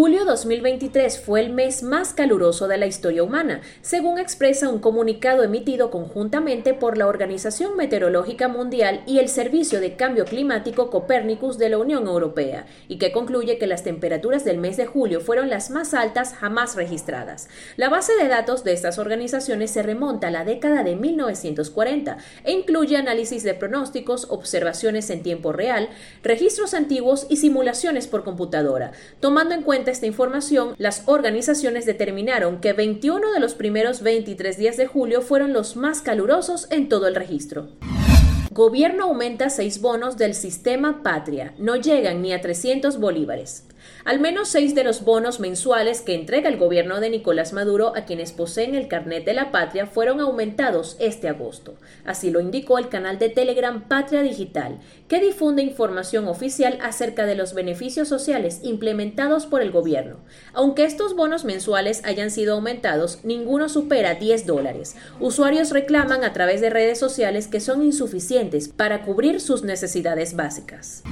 Julio 2023 fue el mes más caluroso de la historia humana, según expresa un comunicado emitido conjuntamente por la Organización Meteorológica Mundial y el Servicio de Cambio Climático Copernicus de la Unión Europea, y que concluye que las temperaturas del mes de julio fueron las más altas jamás registradas. La base de datos de estas organizaciones se remonta a la década de 1940 e incluye análisis de pronósticos, observaciones en tiempo real, registros antiguos y simulaciones por computadora, tomando en cuenta esta información, las organizaciones determinaron que 21 de los primeros 23 días de julio fueron los más calurosos en todo el registro. Gobierno aumenta seis bonos del sistema Patria. No llegan ni a 300 bolívares. Al menos seis de los bonos mensuales que entrega el gobierno de Nicolás Maduro a quienes poseen el carnet de la patria fueron aumentados este agosto. Así lo indicó el canal de Telegram Patria Digital, que difunde información oficial acerca de los beneficios sociales implementados por el gobierno. Aunque estos bonos mensuales hayan sido aumentados, ninguno supera 10 dólares. Usuarios reclaman a través de redes sociales que son insuficientes para cubrir sus necesidades básicas.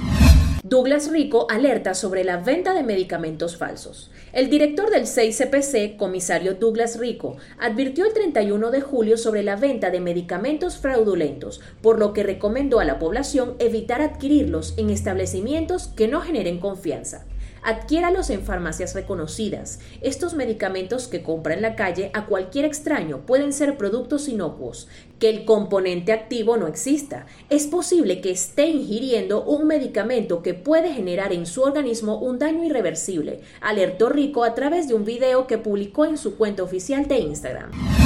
Douglas Rico alerta sobre la venta de medicamentos falsos. El director del 6CPC, comisario Douglas Rico, advirtió el 31 de julio sobre la venta de medicamentos fraudulentos, por lo que recomendó a la población evitar adquirirlos en establecimientos que no generen confianza. Adquiéralos en farmacias reconocidas. Estos medicamentos que compra en la calle a cualquier extraño pueden ser productos inocuos. Que el componente activo no exista. Es posible que esté ingiriendo un medicamento que puede generar en su organismo un daño irreversible, alertó Rico a través de un video que publicó en su cuenta oficial de Instagram.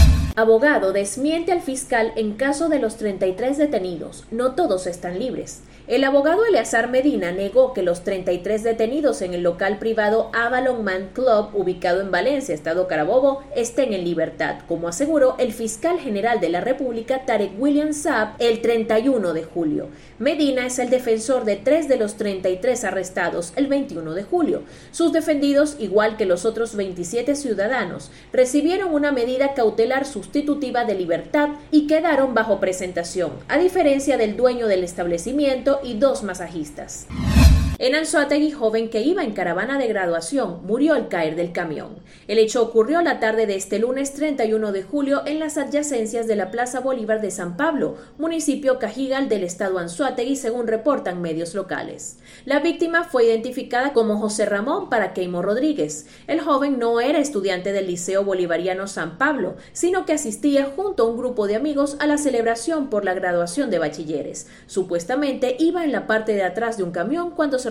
Abogado desmiente al fiscal en caso de los 33 detenidos. No todos están libres. El abogado Eleazar Medina negó que los 33 detenidos en el local privado Avalon Man Club, ubicado en Valencia, Estado Carabobo, estén en libertad, como aseguró el fiscal general de la República Tarek William Saab el 31 de julio. Medina es el defensor de tres de los 33 arrestados el 21 de julio. Sus defendidos, igual que los otros 27 ciudadanos, recibieron una medida cautelar de libertad y quedaron bajo presentación, a diferencia del dueño del establecimiento y dos masajistas. En Anzuategui, joven que iba en caravana de graduación, murió al caer del camión. El hecho ocurrió la tarde de este lunes 31 de julio en las adyacencias de la Plaza Bolívar de San Pablo, municipio Cajigal del estado Anzuategui, según reportan medios locales. La víctima fue identificada como José Ramón Paraqueimo Rodríguez. El joven no era estudiante del Liceo Bolivariano San Pablo, sino que asistía junto a un grupo de amigos a la celebración por la graduación de bachilleres. Supuestamente iba en la parte de atrás de un camión cuando se